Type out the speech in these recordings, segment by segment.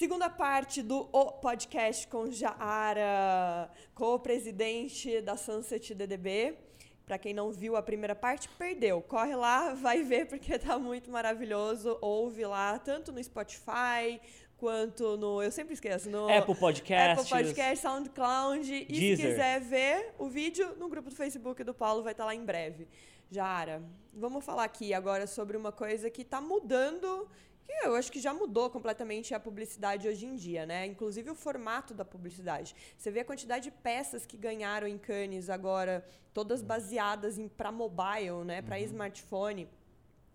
Segunda parte do o podcast com Jaara, co-presidente da Sunset DDB. Para quem não viu a primeira parte, perdeu. Corre lá, vai ver porque tá muito maravilhoso. Ouve lá, tanto no Spotify quanto no. Eu sempre esqueço. No Apple Podcast. Apple Podcast, SoundCloud. E Deezer. se quiser ver o vídeo, no grupo do Facebook do Paulo vai estar lá em breve. Jara, vamos falar aqui agora sobre uma coisa que está mudando. Que eu acho que já mudou completamente a publicidade hoje em dia, né? Inclusive o formato da publicidade. Você vê a quantidade de peças que ganharam em Cannes agora, todas baseadas em para mobile, né? Para smartphone.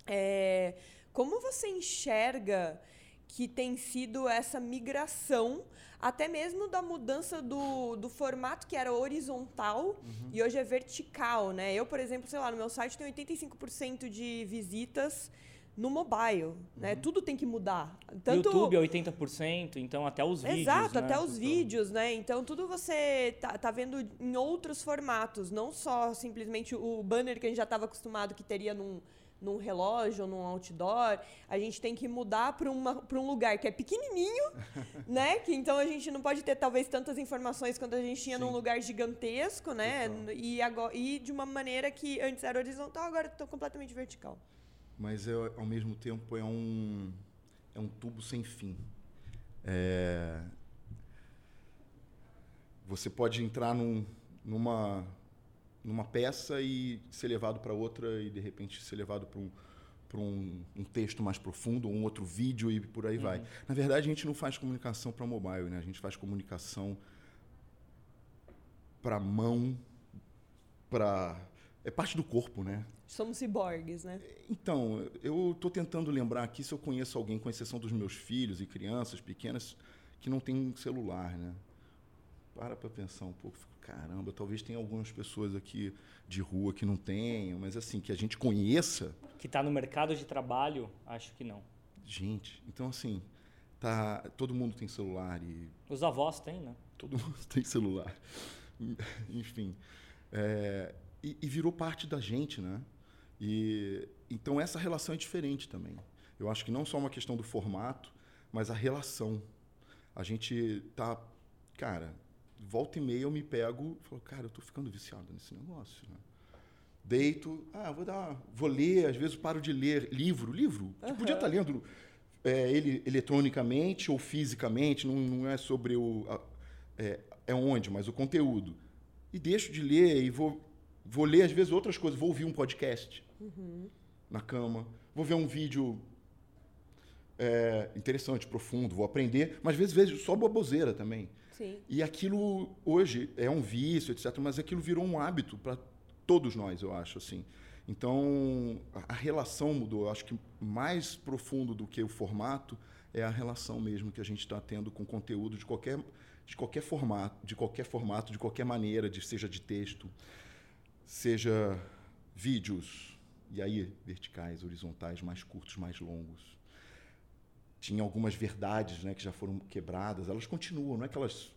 É, como você enxerga que tem sido essa migração, até mesmo da mudança do, do formato que era horizontal e hoje é vertical, né? Eu, por exemplo, sei lá, no meu site tem 85% de visitas no mobile, né? Tudo tem que mudar. Tanto YouTube é 80%, então até os vídeos. Exato, né? até os vídeos, né? Então tudo você tá, tá vendo em outros formatos, não só simplesmente o banner que a gente já estava acostumado que teria num, num relógio ou num outdoor. A gente tem que mudar para um lugar que é pequenininho, né? Que então a gente não pode ter talvez tantas informações quanto a gente tinha num Sim. lugar gigantesco, né? E, agora, e de uma maneira que antes era horizontal, agora está completamente vertical. Mas é, ao mesmo tempo é um, é um tubo sem fim. É, você pode entrar num- numa, numa peça e ser levado para outra e de repente ser levado para um, para um, um texto mais profundo, ou um outro vídeo e por aí vai. Na verdade, a gente não faz comunicação para mobile, né? A gente faz comunicação para mão, para é parte do corpo, né? Somos ciborgues, né? Então, eu estou tentando lembrar aqui se eu conheço alguém, com exceção dos meus filhos e crianças pequenas, que não tem celular, né? Para para pensar um pouco, fico, caramba, talvez tenha algumas pessoas aqui de rua que não tenham, mas assim, que a gente conheça, Que está no mercado de trabalho, acho que não. gente. Então, assim, tá, todo mundo tem celular e Os avós têm, né? todo mundo tem celular. Enfim. É, e, e virou parte da gente, né? E, então essa relação é diferente também. Eu acho que não só uma questão do formato, mas a relação. A gente tá. Cara, volta e meia eu me pego e falo, cara, eu tô ficando viciado nesse negócio. Né? Deito, ah, vou dar. Vou ler, às vezes paro de ler livro. Livro? Você podia estar lendo é, ele eletronicamente ou fisicamente, não, não é sobre o. a- é, é onde, mas o conteúdo. E deixo de ler e vou, vou ler, às vezes, outras coisas. Vou ouvir um podcast na cama, vou ver um vídeo é, interessante, profundo, vou aprender, mas às vezes vejo só boboseira também. Sim. E aquilo hoje é um vício, etc., mas aquilo virou um hábito para todos nós, eu acho assim. Então, a- a relação mudou. Eu acho que mais profundo do que o formato é a relação mesmo que a gente está tendo com conteúdo de qualquer, de qualquer formato, de qualquer formato, de qualquer maneira, de, seja de texto, seja vídeos, e aí verticais, horizontais, mais curtos, mais longos tinha algumas verdades né, que já foram quebradas, elas continuam, não é que elas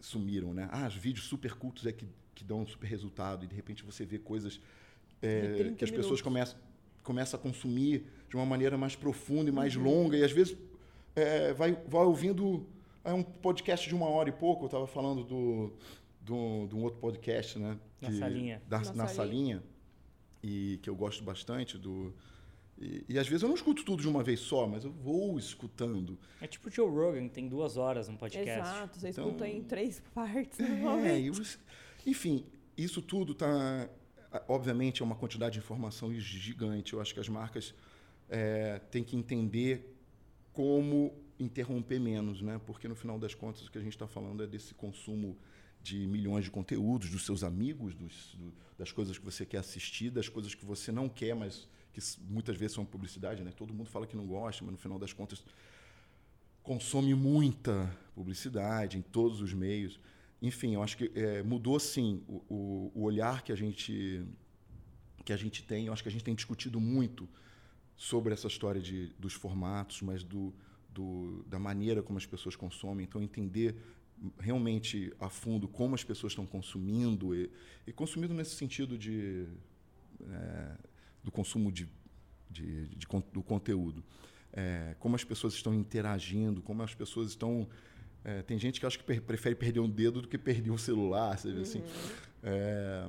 sumiram, né? Ah, os vídeos super cultos é que, que dão um super resultado e de repente você vê coisas é, De 30 que as pessoas minutos. começam, começam a consumir de uma maneira mais profunda e mais Uhum. longa e às vezes é, vai, vai ouvindo é um podcast de uma hora e pouco, eu estava falando do, do, de um outro podcast, né? Na salinha. Da, Na na salinha. salinha, e que eu gosto bastante do... E, e às vezes eu não escuto tudo de uma vez só, mas eu vou escutando. É tipo o Joe Rogan, que tem duas horas um podcast. Exato, você Então- escuta em três partes É, normalmente. e os- enfim, isso tudo tá. Obviamente, é uma quantidade de informação gigante. Eu acho que as marcas é, têm que entender como interromper menos, né? Porque no final das contas o que a gente está falando é desse consumo de milhões de conteúdos, dos seus amigos, dos, do- das coisas que você quer assistir, das coisas que você não quer, mas que muitas vezes são publicidade, né? Todo mundo fala que não gosta, mas no final das contas consome muita publicidade em todos os meios. Enfim, eu acho que é, mudou sim o, o, o olhar que a gente que a gente tem. Eu acho que a gente tem discutido muito sobre essa história de, dos formatos, mas do, do, da maneira como as pessoas consomem. Então, entender realmente a fundo como as pessoas estão consumindo e, e consumindo nesse sentido de é, do consumo de, de, de con- do conteúdo. é, como as pessoas estão interagindo, como as pessoas estão. é, tem gente que acha que per- prefere perder um dedo do que perder o celular, sabe assim. É,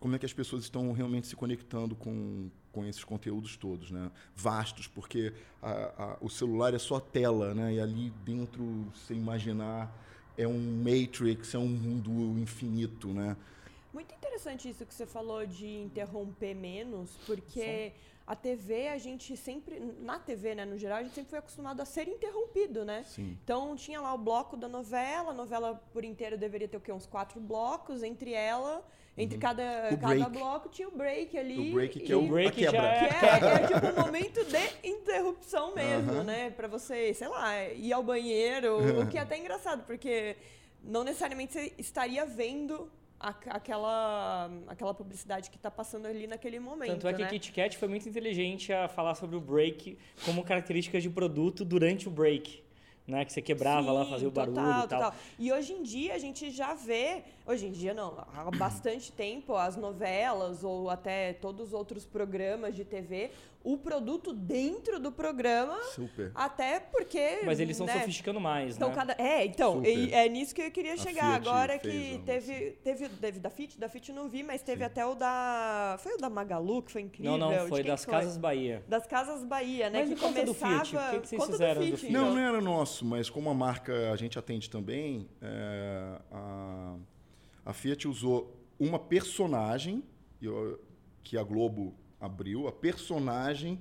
como é que as pessoas estão realmente se conectando com, com esses conteúdos todos, né? Vastos, porque a- a- o celular é só tela, né? E ali dentro, você imaginar, é um matrix, é um mundo infinito, né? Muito interessante isso que você falou de interromper menos, porque a TV, a gente sempre, na TV, né, no geral, a gente sempre foi acostumado a ser interrompido, né? Sim. Então tinha lá o bloco da novela, a novela por inteiro deveria ter o quê? Uns quatro blocos, entre ela, entre cada, Uhum. O cada break. bloco tinha o break ali. O break que e- é o, break a quebra. já que é- é, é tipo um momento de interrupção mesmo, Aham. né? Pra você, sei lá, ir ao banheiro, o que é até engraçado, porque não necessariamente você estaria vendo aquela, aquela publicidade que tá passando ali naquele momento, Tanto é que né? a Kit Kat foi muito inteligente a falar sobre o break como características de produto durante o break. Né? Que você quebrava lá, Sim, fazia o barulho total, e tal. total. E hoje em dia a gente já vê, hoje em dia não, há bastante tempo, as novelas ou até todos os outros programas de TV, o produto dentro do programa, Super. até porque. Mas eles estão né, sofisticando mais, então, né? cada, é, então, e é nisso que eu queria A chegar. Fiat Agora que teve, teve, teve da Fit, da Fit não vi, mas teve Sim. até o da. Foi o da Magalu, que foi incrível. Não, não, foi das foi? Casas Bahia. Das Casas Bahia, né? Mas que do começava. Fiat? O que que vocês Conta fizeram do Fiat, Fiat? Não, não era nosso, mas como a marca a gente atende também, é, a, a Fiat usou uma personagem eu- que a Globo abriu, a personagem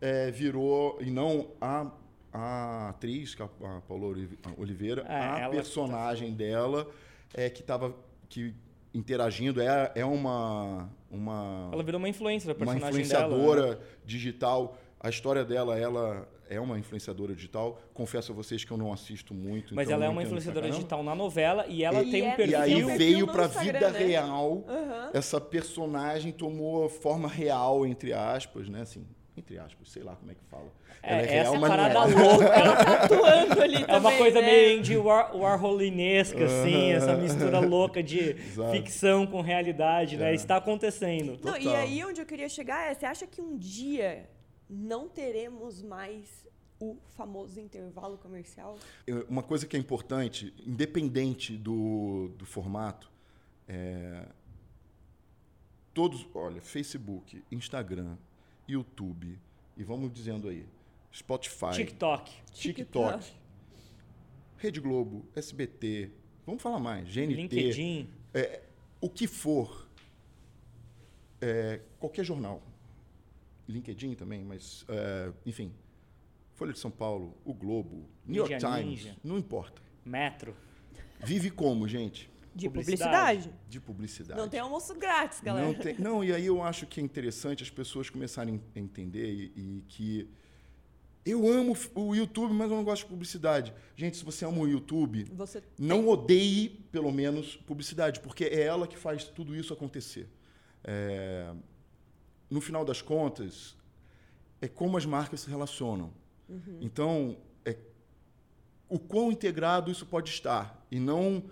é, virou, e não a, a atriz, é a, Paula Oliveira, É, a ela- personagem dela é, que estava que, interagindo, é, é uma, uma Ela virou uma influencer, a uma personagem dela. influenciadora né? digital. A história dela, ela é uma influenciadora digital. Confesso a vocês que eu não assisto muito. Mas então ela é não uma influenciadora digital na novela e ela E tem é- um E perfil. aí um perfil veio Instagram, vida né? real. Aham. Essa personagem tomou forma real, entre aspas, né? Assim, entre aspas, sei lá como é que fala. É, essa mas não parada é. louca. atuando ali É uma também, coisa né? meio indie war, warholinesca, assim, essa mistura louca de Exato. ficção com realidade, né? É. Está acontecendo. Não, e aí onde eu queria chegar é, você acha que um dia não teremos mais o famoso intervalo comercial? Uma coisa que é importante, independente do, do formato, é, todos, olha, Facebook, Instagram, YouTube, e vamos dizendo aí, Spotify, TikTok. TikTok, Rede Globo, SBT, vamos falar mais, GNT, LinkedIn. o que for, é, qualquer jornal, LinkedIn também, mas, é, enfim, Folha de São Paulo, o Globo, New York Mídia Times, Ninja. não importa. Metro. Vive como, gente? De Publicidade. publicidade. De publicidade. Não tem almoço grátis, galera. Não, tem- não, e aí eu acho que é interessante as pessoas começarem a entender e, e que eu amo o YouTube, mas eu não gosto de publicidade. Gente, se você ama o YouTube, Você não odeie, pelo menos, publicidade, porque é ela que faz tudo isso acontecer. É, no final das contas, é como as marcas se relacionam. Então, é, o quão integrado isso pode estar. E não.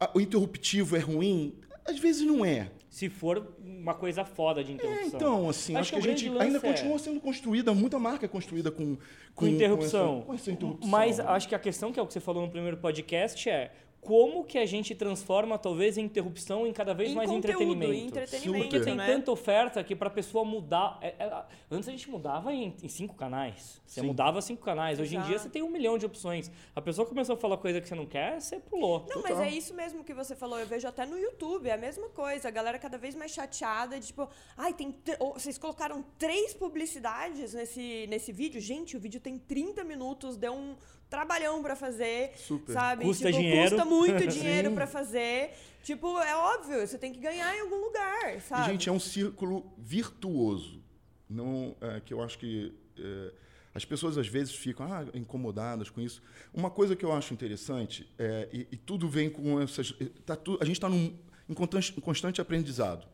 a- o interruptivo é ruim? Às vezes não é. Se for uma coisa foda de interrupção. É, então, assim, Acho acho, que que, a gente ainda é- continua sendo construída, muita marca é construída com, com, interrupção. Com essa, com essa interrupção. Mas acho que a questão, que é o que você falou no primeiro podcast, é como que a gente transforma, talvez, a interrupção em cada vez em mais conteúdo, entretenimento. em entretenimento, Porque tem né? tanta oferta que para a pessoa mudar. é- é- antes a gente mudava em, em cinco canais. Você Sim. mudava cinco canais. Hoje em dia Exato. você tem um milhão de opções. A pessoa começou a falar coisa que você não quer, você pulou. Não, Total. mas é isso mesmo que você falou. Eu vejo até no YouTube, é a mesma coisa. A galera cada vez mais chateada, de tipo, ai, tem. Vocês colocaram três publicidades nesse, nesse vídeo. Gente, o vídeo tem 30 minutos, deu um trabalhão pra fazer. Super. Sabe? Custa tipo, dinheiro. Custa muito dinheiro pra fazer. Tipo, é óbvio, você tem que ganhar em algum lugar, E, sabe? gente, é um círculo virtuoso. Não, é, que eu acho que é, as pessoas às vezes ficam ah, incomodadas com isso. Uma coisa que eu acho interessante, é, e, e tudo vem com essas. Tá tu, a gente está em constante, em constante aprendizado.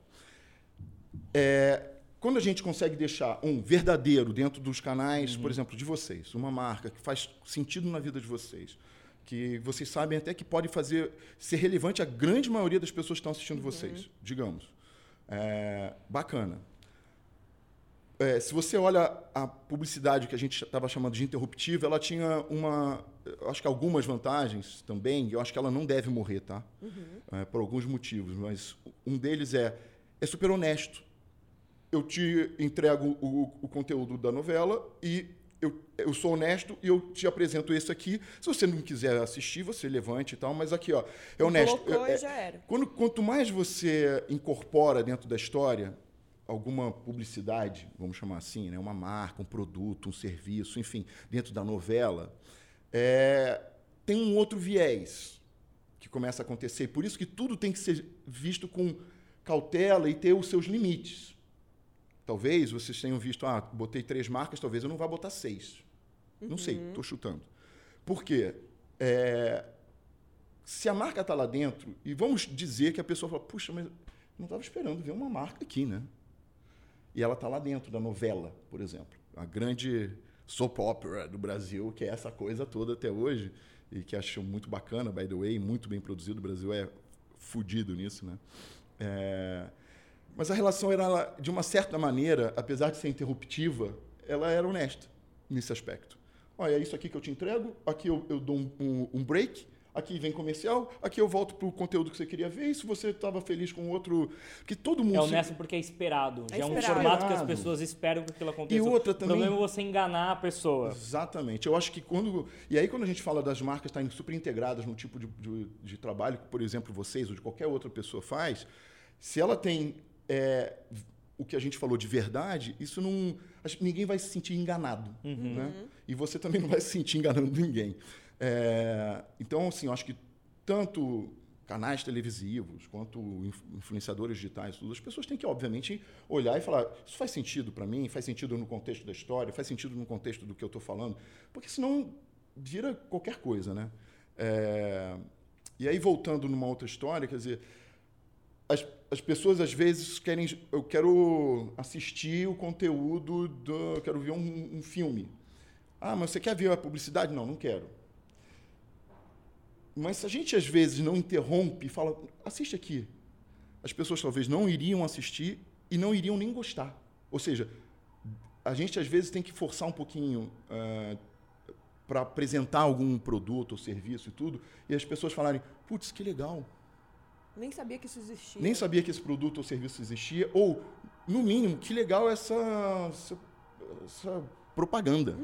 É, quando a gente consegue deixar um verdadeiro dentro dos canais, por exemplo, de vocês, uma marca que faz sentido na vida de vocês, que vocês sabem até que pode fazer ser relevante a grande maioria das pessoas que estão assistindo vocês, digamos. É, bacana. é, se você olha a publicidade que a gente estava chamando de interruptiva, ela tinha uma, acho que algumas vantagens também. Eu acho que ela não deve morrer, tá? É, por alguns motivos, mas um deles é é super honesto. Eu te entrego o, o conteúdo da novela e eu, eu sou honesto e eu te apresento esse aqui. Se você não quiser assistir, você levante e tal, mas aqui, ó, é honesto. Colocou É- e já era. quando, quanto mais você incorpora dentro da história alguma publicidade, vamos chamar assim, né? uma marca, um produto, um serviço, enfim, dentro da novela, é, tem um outro viés que começa a acontecer. Por isso que tudo tem que ser visto com cautela e ter os seus limites. Talvez vocês tenham visto, ah, botei três marcas, talvez eu não vá botar seis. Não sei, estou chutando. Por quê? É, se a marca está lá dentro, e vamos dizer que a pessoa fala, puxa, mas não estava esperando ver uma marca aqui, né? E ela está lá dentro da novela, por exemplo. A grande soap opera do Brasil, que é essa coisa toda até hoje, e que acho muito bacana, by the way, muito bem produzido. O Brasil é fudido nisso, né? É, Mas a relação era, de uma certa maneira, apesar de ser interruptiva, ela era honesta nesse aspecto. Olha, é isso aqui que eu te entrego, aqui eu, eu dou um, um- um break, aqui vem comercial, aqui eu volto para o conteúdo que você queria ver, e se você estava feliz com outro... Porque todo mundo... É se- honesto porque é esperado. É Já é um esperado. formato que as Esperado. pessoas esperam que aquilo aconteça. E outra O também- problema é você enganar a pessoa. Exatamente. Eu acho que quando. E aí, quando a gente fala das marcas estarem super integradas no tipo de, de, de trabalho que, por exemplo, vocês ou de qualquer outra pessoa faz, se ela tem é, o que a gente falou de verdade, isso não. acho que Ninguém vai se sentir enganado. Né? E você também não vai se sentir enganando ninguém. É, então, assim, eu acho que tanto canais televisivos quanto inf- influenciadores digitais, tudo, as pessoas têm que, obviamente, olhar e falar: isso faz sentido para mim? Faz sentido no contexto da história? Faz sentido no contexto do que eu estou falando? Porque senão vira qualquer coisa, né? É, e aí, voltando numa outra história, quer dizer, as, as pessoas às vezes querem. Eu quero assistir o conteúdo do. Eu quero ver um, um filme. Ah, mas você quer ver a publicidade? Não, não quero. Mas se a gente às vezes não interrompe e fala, assiste aqui, as pessoas talvez não iriam assistir e não iriam nem gostar. Ou seja, a gente às vezes tem que forçar um pouquinho para apresentar algum produto ou serviço e tudo, e as pessoas falarem, putz, que legal, Nem sabia que isso existia. nem sabia que esse produto ou serviço existia, ou, no mínimo, que legal essa, essa, essa propaganda.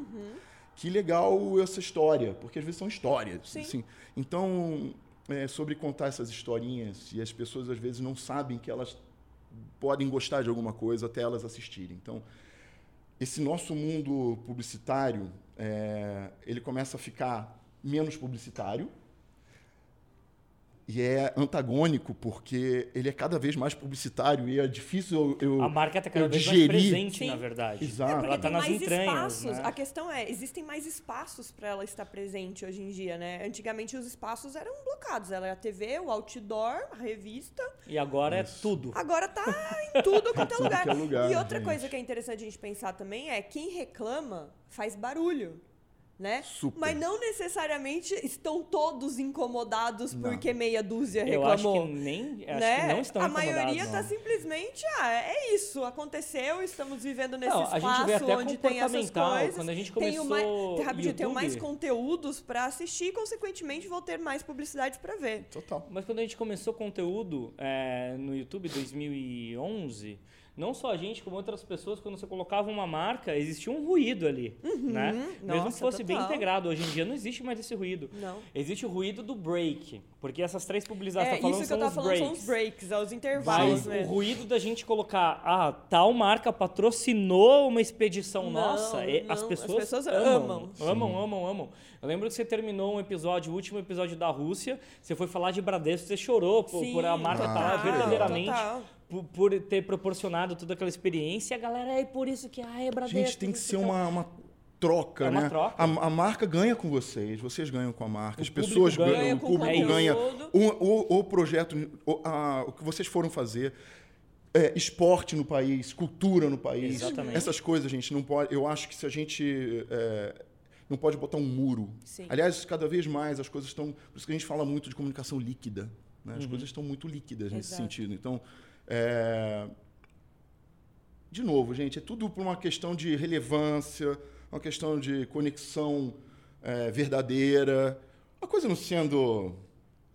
Que legal essa história, porque às vezes são histórias. Sim. assim. Então, é, sobre contar essas historinhas, e as pessoas às vezes não sabem que elas podem gostar de alguma coisa até elas assistirem. Então, esse nosso mundo publicitário, é, ele começa a ficar menos publicitário, e é antagônico porque ele é cada vez mais publicitário e é difícil eu, eu A marca está cada vez mais digerir. presente, Sim. na verdade. Exato. É porque Ela tá tem nas mais entranhas, espaços. né? A questão é, existem mais espaços para ela estar presente hoje em dia, né? Antigamente os espaços eram blocados. Ela era a TV, o outdoor, a revista. E agora Isso. é tudo. Agora tá em tudo quanto é tudo lugar. que é lugar, e outra gente. coisa que é interessante a gente pensar também é quem reclama faz barulho. Né? Super. Mas não necessariamente estão todos incomodados Não. porque meia dúzia Eu acho reclamou. que nem. Acho né? que não estão a maioria tá não. simplesmente, ah, é isso, aconteceu, estamos vivendo nesse Não, a espaço gente vê até onde tem essas coisas. quando a gente tenho começou mais, rapidinho, tenho mais conteúdos para assistir e, consequentemente, vou ter mais publicidades para ver. Total. Mas quando a gente começou conteúdo é, no YouTube 2011, não só a gente, como outras pessoas, quando você colocava uma marca, existia um ruído ali, né? Mesmo que Uhum. Fosse bem total. integrado. Hoje em dia não existe mais esse ruído. Não. Existe o ruído do break, porque essas três publicidades É, que tá falando isso que eu tava os falando breaks. são os breaks, é os intervalos, Mas né? o ruído da gente colocar, ah, tal marca patrocinou uma expedição Não, nossa, e não, as as pessoas, pessoas amam, amam. amam, amam, amam. Eu lembro que você terminou um episódio, o último episódio da Rússia, você foi falar de Bradesco, você chorou por, por a marca estar lá total, verdadeiramente, total. Por, por ter proporcionado toda aquela experiência, a galera, é por isso que, ah, é Bradesco. Gente, tem que ser uma, uma troca, É uma né? troca. A, a marca ganha com vocês, vocês ganham com a marca, O as pessoas ganha ganham, o público conteúdo. ganha. O, o, o projeto, o, a- o que vocês foram fazer, é, esporte no país, cultura no país. Exatamente. Essas coisas, gente, não pode. Eu acho que se a gente. é, não pode botar um muro. Sim. Aliás, cada vez mais as coisas estão. Por isso que a gente fala muito de comunicação líquida. né? As Uhum. coisas estão muito líquidas nesse Exato. sentido. Então, é, de novo, gente, é tudo por uma questão de relevância, uma questão de conexão é, verdadeira. A coisa não sendo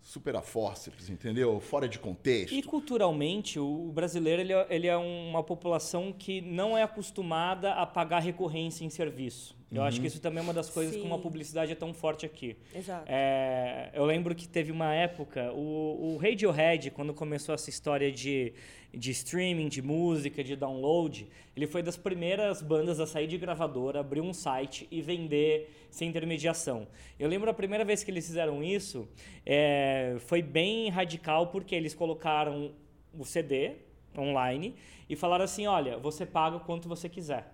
super a forceps, entendeu? Fora de contexto. E culturalmente, o brasileiro ele é, ele é uma população que não é acostumada a pagar recorrência em serviço. Eu uhum. acho que isso também é uma das coisas Sim. como a publicidade é tão forte aqui. Exato. É, eu lembro que teve uma época, o, o Radiohead, quando começou essa história de, de streaming, de música, de download, ele foi das primeiras bandas a sair de gravadora, abrir um site e vender sem intermediação. Eu lembro a primeira vez que eles fizeram isso, é, foi bem radical porque eles colocaram o CD online e falaram assim, olha, você paga quanto você quiser.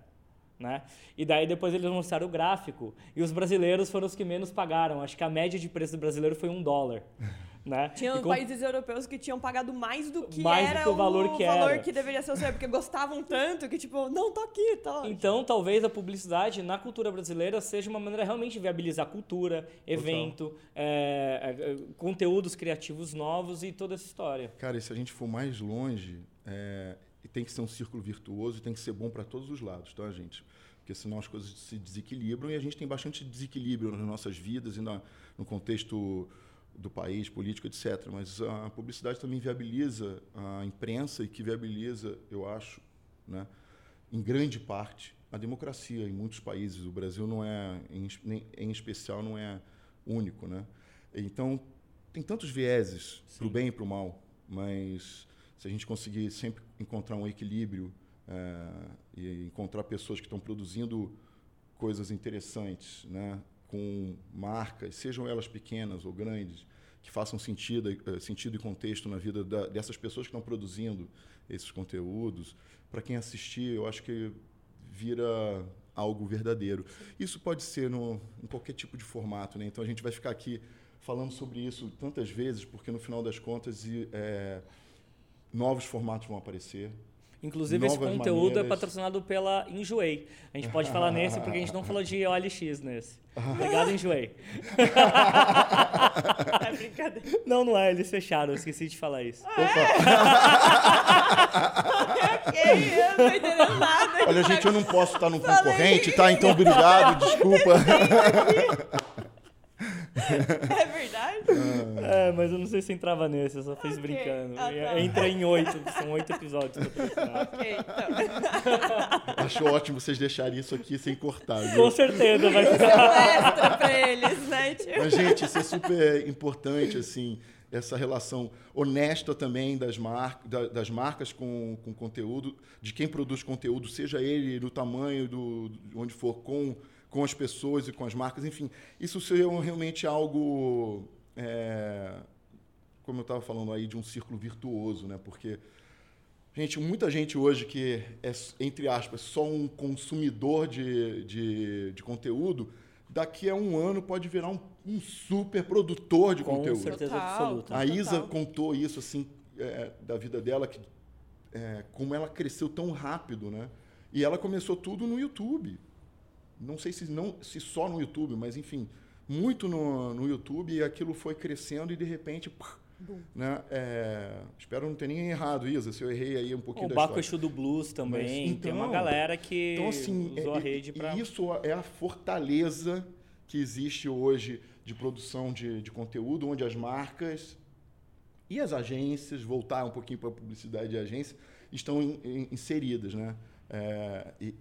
Né? E daí depois eles mostraram o gráfico e os brasileiros foram os que menos pagaram. Acho que a média de preço do brasileiro foi um dólar. Né? Tinham com... países europeus que tinham pagado mais do que mais era do que o valor, o que, valor era. que deveria ser o seu, porque gostavam tanto que, tipo, não, tô aqui, tô. Então, talvez a publicidade na cultura brasileira seja uma maneira realmente de viabilizar cultura, evento, é, é, conteúdos criativos novos e toda essa história. Cara, e se a gente for mais longe, é, tem que ser um círculo virtuoso e tem que ser bom para todos os lados, tá, gente? Porque senão as coisas se desequilibram e a gente tem bastante desequilíbrio nas nossas vidas e na, no contexto do país, político, etc. Mas a publicidade também viabiliza a imprensa e que viabiliza, eu acho, né, em grande parte, a democracia em muitos países. O Brasil não é, em, em especial, não é único, né? Então tem tantos vieses para o bem e para o mal, mas se a gente conseguir sempre encontrar um equilíbrio é, e encontrar pessoas que estão produzindo coisas interessantes, né? com marcas, sejam elas pequenas ou grandes, que façam sentido, eh, sentido e contexto na vida da, dessas pessoas que estão produzindo esses conteúdos. Para quem assistir, eu acho que vira algo verdadeiro. Isso pode ser no, em qualquer tipo de formato. Né? Então a gente vai ficar aqui falando sobre isso tantas vezes, porque no final das contas é, novos formatos vão aparecer. Inclusive, esse conteúdo é maneiras. é patrocinado pela Enjoei. A gente pode falar nesse porque a gente não falou de OLX nesse. Obrigado, Enjoei. é brincadeira. Não, não é. Eles fecharam. Eu esqueci de falar isso. Ah, é? ok, eu não tô entendendo nada. Olha, gente, eu não posso estar no concorrente, tá? Então, obrigado, desculpa. É verdade? É, mas eu não sei se entrava nesse, eu só fiz okay. brincando. Ah, tá. Entra em oito, são oito episódios. ok, então. Acho ótimo vocês deixarem isso aqui sem cortar. Viu? Com certeza, vai ficar. É extra pra eles, né? Tipo? Mas, gente, isso é super importante, assim, essa relação honesta também das, mar das marcas com, com conteúdo, de quem produz conteúdo, seja ele do tamanho, do, onde for, com com as pessoas e com as marcas, enfim, isso seria realmente algo, é, como eu estava falando aí, de um círculo virtuoso, né? Porque, gente, muita gente hoje que é, entre aspas, só um consumidor de, de, de conteúdo, daqui a um ano pode virar um, um super produtor de com conteúdo. Com certeza absoluta. A Isa contou isso, assim, é, da vida dela, que, é, como ela cresceu tão rápido, né? E ela começou tudo no YouTube não sei se, não, se só no YouTube, mas enfim, muito no, no YouTube e aquilo foi crescendo e de repente. né? É, espero não ter nem errado, Isa, se eu errei aí um pouquinho o da Baco Exu do Blues também. Mas, então, tem uma então, galera que então, assim, usou é, a rede para. Isso é a fortaleza que existe hoje de produção de, de conteúdo, onde as marcas e as agências, voltar um pouquinho para a publicidade de agência, estão in, in, inseridas. Né? É, e,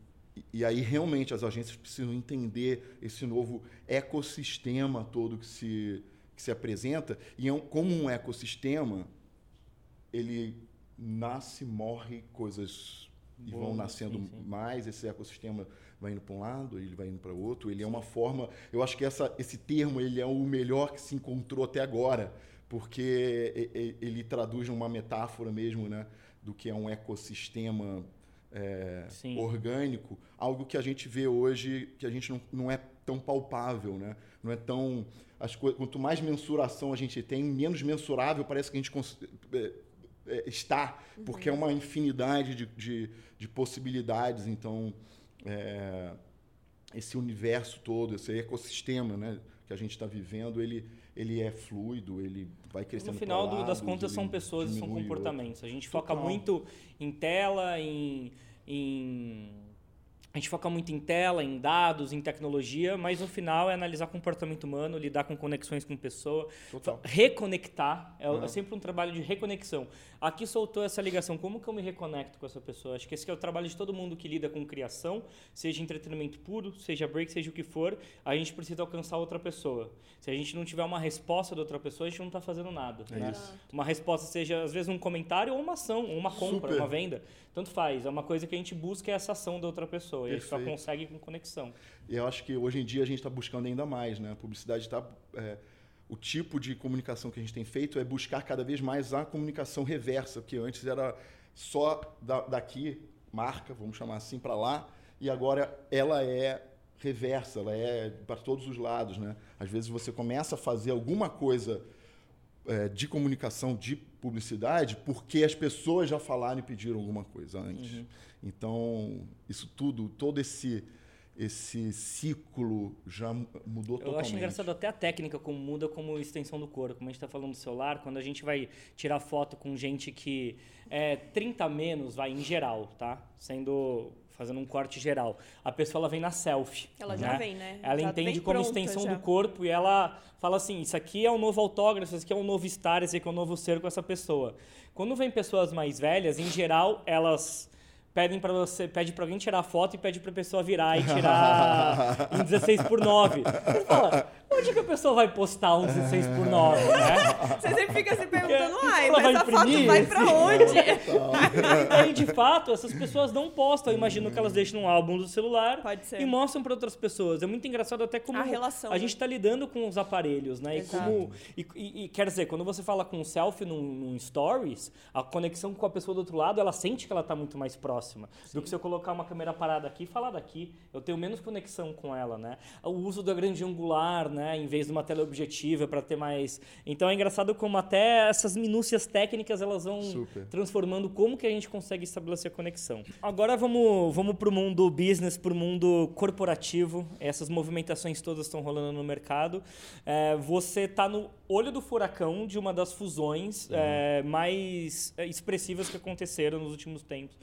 e aí realmente as agências precisam entender esse novo ecossistema todo que se, que se apresenta. E é como um ecossistema, ele nasce, morre, coisas e vão nascendo sim, sim. mais, esse ecossistema vai indo para um lado, ele vai indo para outro, ele é uma forma, eu acho que essa, esse termo ele é o melhor que se encontrou até agora, porque ele traduz uma metáfora mesmo, né, do que é um ecossistema é, orgânico, algo que a gente vê hoje que a gente não, não é tão palpável, né? Não é tão as coisas, quanto mais mensuração a gente tem, menos mensurável parece que a gente é, é, está, porque é uma infinidade de, de, de possibilidades. Então, é, esse universo todo, esse ecossistema, né, que a gente está vivendo, ele ele é fluido, ele vai crescendo. No final lados, das contas, são pessoas e são comportamentos. A gente foca muito em tela, em em a gente foca muito em tela, em dados, em tecnologia, mas no final é analisar comportamento humano, lidar com conexões com pessoa, Total. reconectar. É, Uhum. é sempre um trabalho de reconexão. Aqui soltou essa ligação. Como que eu me reconecto com essa pessoa? Acho que esse é o trabalho de todo mundo que lida com criação, seja entretenimento puro, seja break, seja o que for. A gente precisa alcançar outra pessoa. Se a gente não tiver uma resposta da outra pessoa, a gente não está fazendo nada. É né? isso. Uma resposta seja, às vezes, um comentário ou uma ação, ou uma compra, Super. uma venda. Tanto faz. É uma coisa que a gente busca é essa ação da outra pessoa. E a gente só Perfeito. consegue com conexão. E eu acho que hoje em dia a gente está buscando ainda mais, né? A publicidade está. o tipo de comunicação que a gente tem feito é buscar cada vez mais a comunicação reversa, porque antes era só da- daqui, marca, vamos chamar assim, para lá, e agora ela é reversa, ela é para todos os lados, né? Às vezes você começa a fazer alguma coisa é, de comunicação, de publicidade, porque as pessoas já falaram e pediram alguma coisa antes. Então, isso tudo, todo esse esse ciclo já mu- mudou Eu totalmente. acho engraçado até a técnica como muda como extensão do corpo. Como a gente está falando do celular, quando a gente vai tirar foto com gente que é 30 a menos, vai em geral, tá? Sendo fazendo um corte geral. A pessoa ela vem na selfie. Ela já vem, né? Ela Já entende como extensão já. do corpo e ela fala assim: isso aqui é um novo autógrafo, isso aqui é um novo star, isso aqui é um novo ser com essa pessoa. Quando vem pessoas mais velhas, em geral, elas pedem para você, pede para alguém tirar a foto e pede para a pessoa virar e tirar em 16 por 9. Você fala, onde que a pessoa vai postar um 16 por 9, né? Você sempre fica se perguntando, ai, Ela mas vai a foto imprimir vai pra onde? Aí, de fato, essas pessoas não postam. Eu imagino que elas deixam um álbum do celular Pode ser. e mostram para outras pessoas. É muito engraçado até como A relação, a né? gente está lidando com os aparelhos, né? E, como, e, e- quer dizer, quando você fala com um selfie num, num stories, a conexão com a pessoa do outro lado, ela sente que ela está muito mais próxima. Do que se eu colocar uma câmera parada aqui e falar daqui. Eu tenho menos conexão com ela, né? O uso da grande angular, né? Em vez de uma teleobjetiva para ter mais... Então é engraçado como até essas minúcias técnicas, elas vão Super. transformando como que a gente consegue estabelecer a conexão. Agora vamos, vamos para o mundo business, para o mundo corporativo. Essas movimentações todas estão rolando no mercado. É, você está no olho do furacão de uma das fusões é, mais é, expressivas que aconteceram nos últimos tempos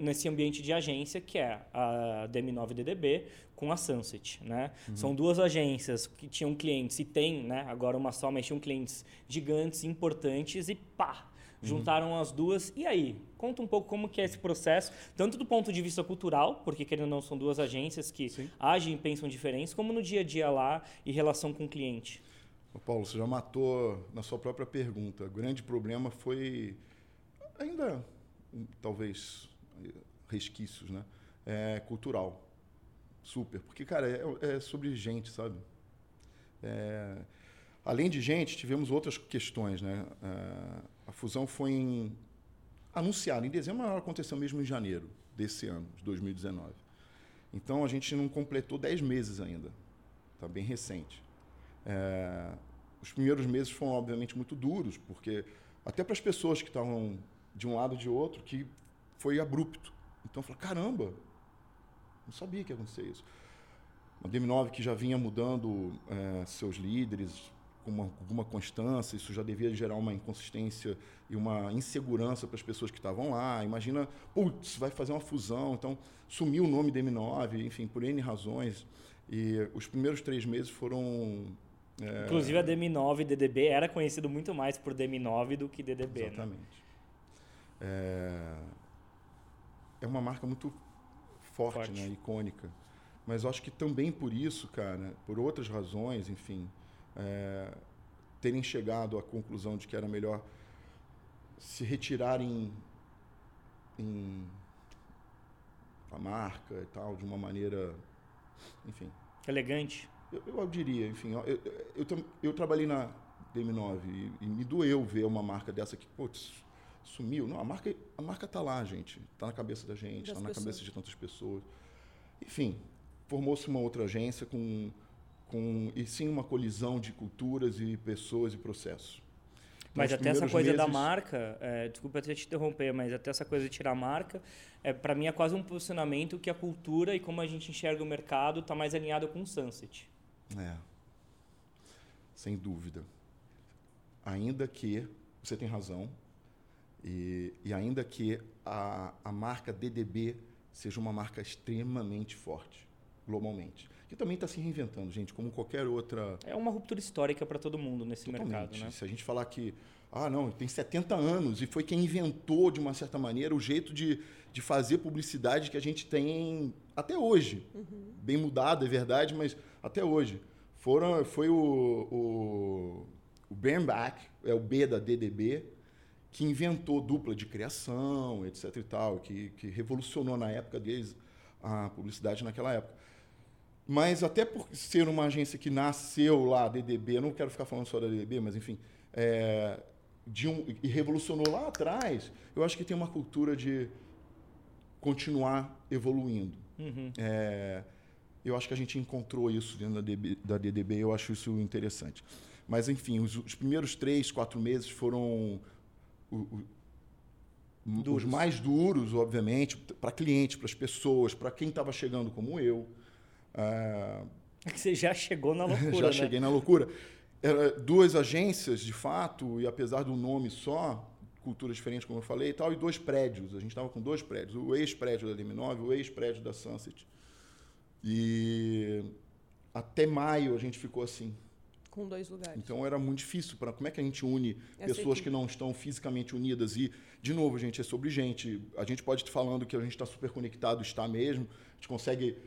nesse ambiente de agência, que é a DM9DDB com a Sunset. Né? São duas agências que tinham clientes, e tem né, agora uma só, mas tinham clientes gigantes, importantes, e pá! Juntaram as duas. E aí? Conta um pouco como que é esse processo, tanto do ponto de vista cultural, porque querendo ou não são duas agências que Sim. agem e pensam diferentes, como no dia a dia lá e relação com o cliente. Ô, Paulo, você já matou na sua própria pergunta. O grande problema foi ainda hum, talvez resquícios, né? É cultural, super, porque cara é, é sobre gente, sabe? É, além de gente, tivemos outras questões, né? É, a fusão foi em, anunciada em dezembro, mas ela aconteceu mesmo em janeiro desse ano, de 2019. Então a gente não completou 10 meses ainda, tá bem recente. É, os primeiros meses foram obviamente muito duros, porque até para as pessoas que estavam de um lado e de outro, que foi abrupto. Então eu falei, caramba, não sabia que ia acontecer isso. Uma DM9 que já vinha mudando é, seus líderes com uma, alguma constância, isso já devia gerar uma inconsistência e uma insegurança para as pessoas que estavam lá. Imagina, putz, vai fazer uma fusão, então sumiu o nome DM9, enfim, por N razões. E os primeiros três meses foram é, Inclusive a DM9 DDB era conhecido muito mais por DM9 do que DDB. Né? Exatamente. É... é uma marca muito forte, Forte. Né? icônica. Mas acho que também por isso, cara, por outras razões, enfim, é, terem chegado à conclusão de que era melhor se retirarem em a marca e tal, de uma maneira, enfim, Elegante. eu, eu diria, enfim, eu, eu, eu, eu trabalhei na DM9 e, e me doeu ver uma marca dessa que, putz, sumiu. Não, a marca, a marca tá lá, gente. Tá na cabeça da gente, Das tá na pessoas. cabeça de tantas pessoas. Enfim, formou-se uma outra agência com, com, e sim uma colisão de culturas e pessoas e processos. Então, Mas até essa coisa da meses- marca, é, desculpa até te interromper, mas até essa coisa de tirar a marca, é, para mim é quase um posicionamento que a cultura e como a gente enxerga o mercado está mais alinhado com o Sunset. É. Sem dúvida. Ainda que você tem razão, e, e ainda que a, a marca DDB seja uma marca extremamente forte, globalmente. Que também está se reinventando, gente, como qualquer outra. É uma ruptura histórica para todo mundo nesse Totalmente. mercado, né? Se a gente falar que, ah, não, tem 70 anos e foi quem inventou, de uma certa maneira, o jeito de, de fazer publicidade que a gente tem até hoje. Uhum. Bem mudado, é verdade, mas até hoje. Foram, foi o, o, o Bernbach, é o B da DDB, que inventou dupla de criação, etc e tal, que, que revolucionou na época deles a publicidade naquela época. Mas até por ser uma agência que nasceu lá, DDB, eu não quero ficar falando só da DDB, mas enfim, é, de um, e revolucionou lá atrás, eu acho que tem uma cultura de continuar evoluindo. Uhum. É, eu acho que a gente encontrou isso dentro da, DB, da DDB, eu acho isso interessante. Mas, enfim, os, os primeiros três, quatro meses foram o, o, os mais duros, obviamente, para cliente, para as pessoas, para quem estava chegando como eu. É que você já chegou na loucura. já né? cheguei na loucura. Era duas agências, de fato, e apesar do nome só, cultura diferente, como eu falei e tal, e dois prédios. A gente estava com dois prédios: o ex-prédio da DM9 e o ex-prédio da Sunset. E até maio a gente ficou assim. Com dois lugares. Então era muito difícil. para Como é que a gente une Essa pessoas equipe. que não estão fisicamente unidas? E, de novo, gente, é sobre gente. A gente pode estar falando que a gente está super conectado, está mesmo. A gente consegue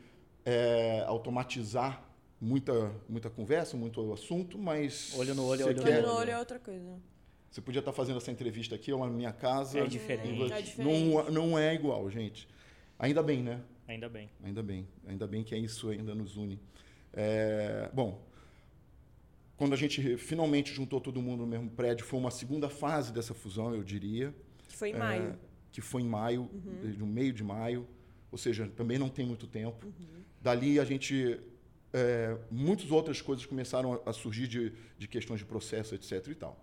é, automatizar muita, muita conversa, muito assunto, mas. Olho no olho, olho, quer, olho no olho é outra coisa. Você podia estar fazendo essa entrevista aqui ou na minha casa. É diferente. É diferente. Não, não é igual, gente. Ainda bem, né? Ainda bem. Ainda bem. Ainda bem que é isso ainda nos une. É, bom, quando a gente finalmente juntou todo mundo no mesmo prédio, foi uma segunda fase dessa fusão, eu diria. Que foi em é, maio. Que foi em maio, uhum. no meio de maio. Ou seja, também não tem muito tempo. Uhum. Dali a gente. É, muitas outras coisas começaram a surgir de, de questões de processo, etc. e tal.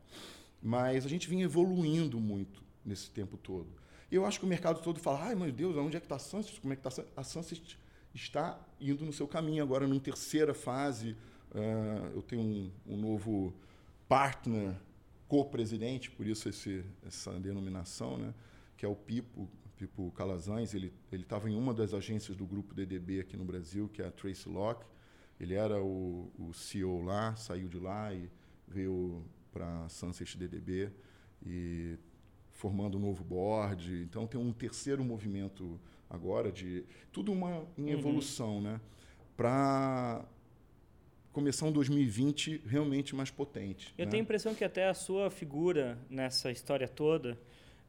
Mas a gente vinha evoluindo muito nesse tempo todo. E eu acho que o mercado todo fala: ai meu Deus, onde é que está a Sunset? Como é que está a Sunset? Está indo no seu caminho agora, numa terceira fase. Uh, eu tenho um, um novo partner, co-presidente, por isso esse, essa denominação, né? que é o Pipo, Pipo Calazans. Ele estava em uma das agências do grupo DDB aqui no Brasil, que é a Trace Lock. Ele era o, o CEO lá, saiu de lá e veio para a Sunset DDB e formando um novo board. Então tem um terceiro movimento agora de tudo uma em uhum. evolução, uhum. né? Para começar um 2020 realmente mais potente. Eu né? tenho a impressão que até a sua figura nessa história toda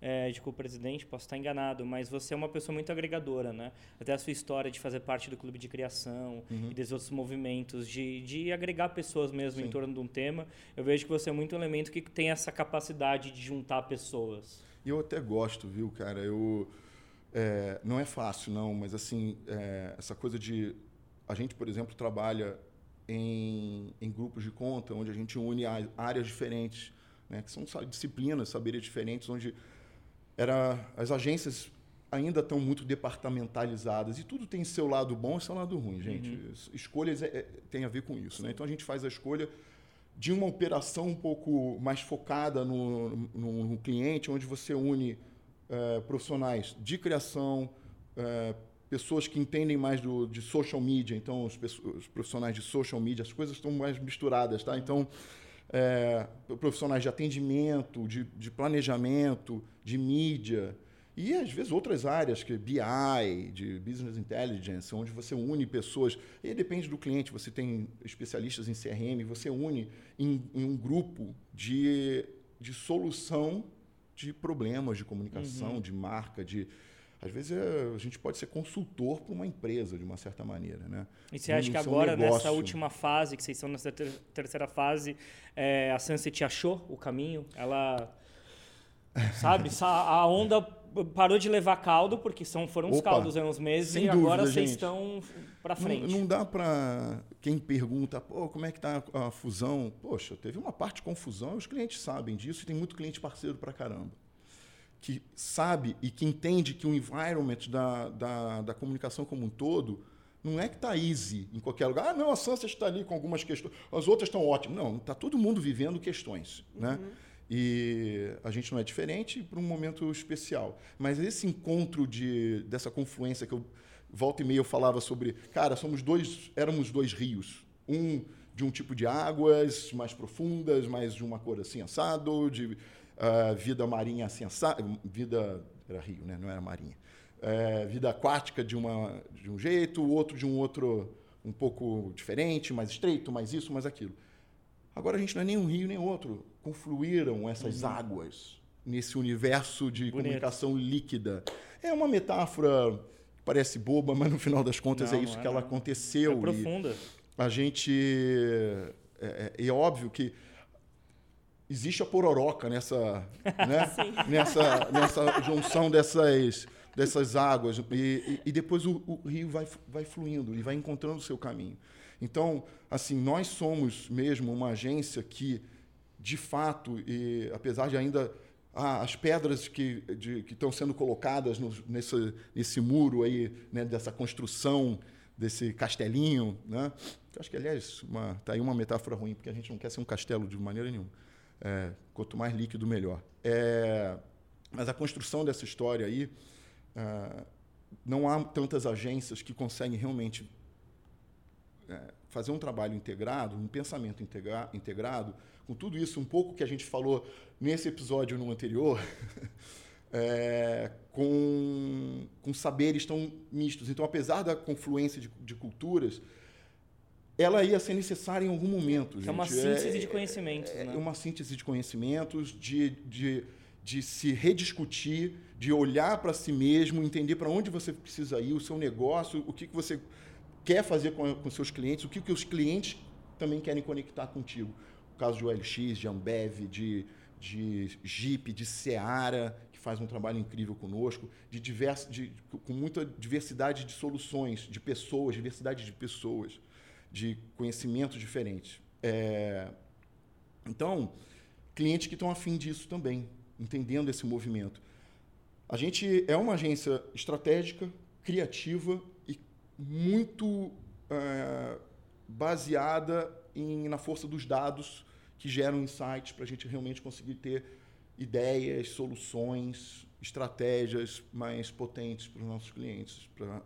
é, de co-presidente, posso estar enganado, mas você é uma pessoa muito agregadora, né? Até a sua história de fazer parte do clube de criação uhum. e desses outros movimentos, de, de agregar pessoas mesmo Sim. em torno de um tema, eu vejo que você é muito um elemento que tem essa capacidade de juntar pessoas. E eu até gosto, viu, cara? Eu, é, não é fácil, não, mas assim, é, essa coisa de... A gente, por exemplo, trabalha em, em grupos de conta, onde a gente une áreas diferentes, né? que são disciplinas, saberes diferentes, onde era as agências ainda estão muito departamentalizadas e tudo tem seu lado bom e seu lado ruim, gente. Uhum. Escolhas é, é, tem a ver com isso, né? Então a gente faz a escolha de uma operação um pouco mais focada no, no, no cliente, onde você une é, profissionais de criação, é, pessoas que entendem mais do, de social media, então os, os, profissionais de social media, as coisas estão mais misturadas, tá? Então é, profissionais de atendimento, de, de, planejamento, de mídia e às vezes outras áreas, que BI, de Business Intelligence, onde você une pessoas. E depende do cliente, você tem especialistas em CRM, você une em, em um grupo de, de solução de problemas de comunicação, uhum. de marca, de às vezes é, a gente pode ser consultor para uma empresa, de uma certa maneira. Né? E você acha que agora, nessa última fase, que vocês estão nessa ter terceira fase, é, a Sunset achou o caminho? Ela. Sabe? a onda parou de levar caldo, porque são, foram uns caldos há uns meses, e agora dúvida, vocês gente. estão para frente. Não, não dá para quem pergunta, pô, como é que está a fusão? Poxa, teve uma parte de confusão, os clientes sabem disso, e tem muito cliente parceiro para caramba que sabe e que entende que o environment da, da, da comunicação como um todo não é que está easy em qualquer lugar. Ah, não, a Sunset está ali com algumas questões, as outras estão ótimas. Não, está todo mundo vivendo questões. Uhum. Né? E a gente não é diferente para um momento especial. Mas esse encontro de, dessa confluência que eu volta e meia eu falava sobre, cara, somos dois, éramos dois rios. Um de um tipo de águas mais profundas, mais de uma cor assim assado, de uh, vida marinha assado, vida era rio, né? Não era marinha. É, vida aquática de uma de um jeito, o outro de um outro um pouco diferente, mais estreito, mais isso, mais aquilo. Agora a gente não é nem um rio nem outro. Confluíram essas uhum. águas nesse universo de Bonito. comunicação líquida. É uma metáfora que parece boba, mas no final das contas é não, é isso é, que ela aconteceu. É profunda. a gente. É, é, é, óbvio que existe a pororoca nessa, né? nessa, nessa junção dessas, dessas águas. E, e, e depois o, o, rio vai, vai fluindo e vai encontrando o seu caminho. Então, assim, nós somos mesmo uma agência que, de fato, e apesar de ainda ah, as pedras que, de, que estão sendo colocadas no, nesse, nesse muro aí, né, dessa construção, desse castelinho, né? acho que, aliás, está aí uma metáfora ruim, porque a gente não quer ser um castelo de maneira nenhuma. É, quanto mais líquido, melhor. É, mas a construção dessa história aí, é, não há tantas agências que conseguem realmente é, fazer um trabalho integrado, um pensamento integra integrado, com tudo isso, um pouco que a gente falou nesse episódio no anterior, é, com, com saberes tão mistos. Então, apesar da confluência de, de culturas, ela ia ser necessária em algum momento. Gente. É uma síntese é, de conhecimentos. É, né? uma síntese de conhecimentos, de, de, de se rediscutir, de olhar para si mesmo, entender para onde você precisa ir, o seu negócio, o que, que você quer fazer com, com seus clientes, o que, que os clientes também querem conectar contigo. O caso de OLX, de Ambev, de, de Jeep, de Seara, que faz um trabalho incrível conosco, de diverso, de, com muita diversidade de soluções, de pessoas, diversidade de pessoas, de conhecimentos diferentes. É, então, clientes que estão afim disso também, entendendo esse movimento. A gente é uma agência estratégica, criativa muito é, baseada em, na força dos dados que geram insights para a gente realmente conseguir ter ideias, soluções, estratégias mais potentes para os nossos clientes, para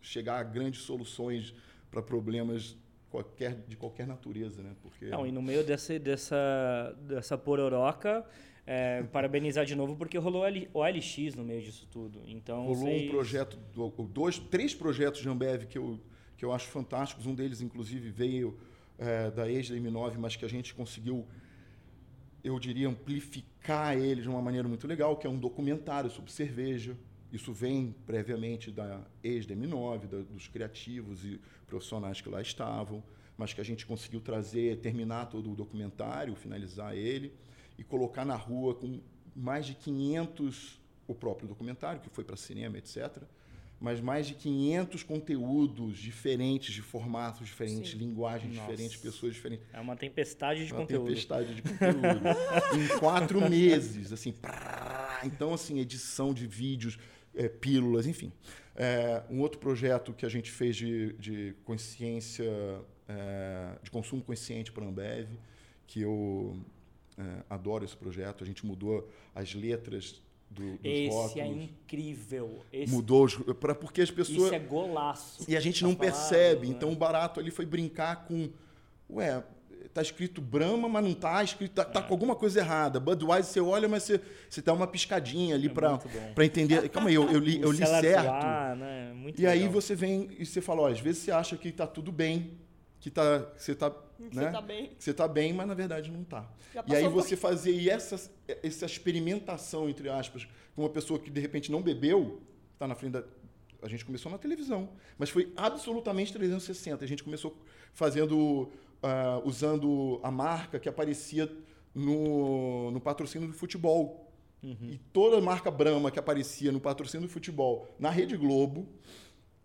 chegar a grandes soluções para problemas qualquer, de qualquer natureza, né? Porque não e no meio dessa dessa dessa pororoca é, parabenizar de novo porque rolou o OLX no meio disso tudo. Então, rolou vocês... um projeto, dois, três projetos de Ambev que eu, que eu acho fantásticos. Um deles, inclusive, veio é, da ex da M9, mas que a gente conseguiu, eu diria, amplificar ele de uma maneira muito legal, que é um documentário sobre cerveja. Isso vem previamente da ex da M9, da, dos criativos e profissionais que lá estavam, mas que a gente conseguiu trazer, terminar todo o documentário, finalizar ele e colocar na rua com mais de 500, o próprio documentário, que foi para cinema, etc., mas mais de 500 conteúdos diferentes, de formatos diferentes, Sim. linguagens Nossa. diferentes, pessoas diferentes. É uma tempestade de uma conteúdo. tempestade de conteúdo. em quatro meses, assim. Então, assim, edição de vídeos, é, pílulas, enfim. É, um outro projeto que a gente fez de, de consciência, é, de consumo consciente para a Ambev, que eu é, adoro esse projeto. A gente mudou as letras do, dos esse é rótulos. é incrível. Esse, Mudou para porque as pessoas. Isso é golaço. E a gente não percebe. Né? Então o barato ali foi brincar com, ué, tá escrito Brahma, mas não tá escrito, tá, tá é. com alguma coisa errada. Budweiser você olha, mas você, você dá uma piscadinha ali é para para entender. Calma aí, eu, eu li, eu li certo. Lá, né? Muito e legal. aí você vem e você fala, ó, às vezes você acha que tá tudo bem, que tá, você tá que né? você está bem. Você está bem, mas na verdade não está. E aí você fazer essa, essa experimentação, entre aspas, com uma pessoa que de repente não bebeu, está na frente da. A gente começou na televisão, mas foi absolutamente 360. A gente começou fazendo, uh, usando a marca que aparecia no, no patrocínio do futebol. Uhum. E toda a marca Brahma que aparecia no patrocínio do futebol na Rede Globo,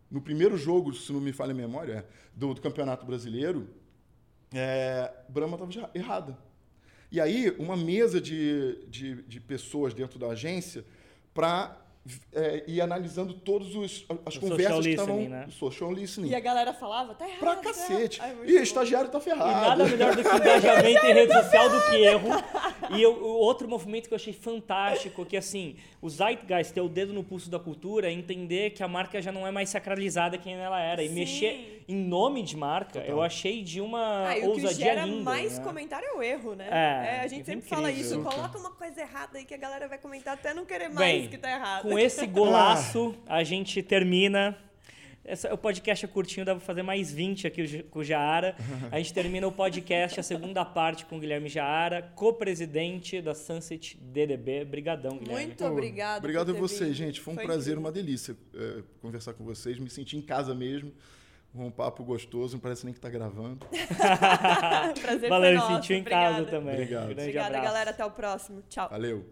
no primeiro jogo, se não me falha a memória, do, do Campeonato Brasileiro, é, Brahma estava errada. E aí, uma mesa de, de, de pessoas dentro da agência para é, ir analisando todas as o conversas que estavam. Né? Social listening. E a galera falava, tá errado. Pra tá cacete. Errado. e o estagiário tá ferrado. E nada melhor do que engajamento em rede social do que erro. E eu, o outro movimento que eu achei fantástico, que assim, o Zeitgeist, ter o dedo no pulso da cultura, é entender que a marca já não é mais sacralizada quem ela era. E Sim. mexer em nome de marca, eu achei de uma Ah, e o que ousadia gera linda. mais né? comentário é o erro, né? É, a gente isso é sempre fala incrível. isso. Coloca uma coisa errada aí que a galera vai comentar até não querer mais Bem, que tá errado. com esse golaço, a gente termina. Essa, o podcast é curtinho, dá pra fazer mais 20 aqui com o Jaara. A gente termina o podcast, a segunda parte com o Guilherme Jaara, co-presidente da Sunset DDB. Brigadão, Guilherme. Muito obrigado. Obrigado por a ter vocês, vindo. gente. Foi um Foi prazer, incrível. uma delícia é, conversar com vocês. Me senti em casa mesmo. Um papo gostoso, não parece nem que tá gravando. Prazer Valeu, foi nosso. sentiu em casa Obrigada. também. Obrigado. Grande Obrigada, abraço. galera. Até o próximo. Tchau. Valeu.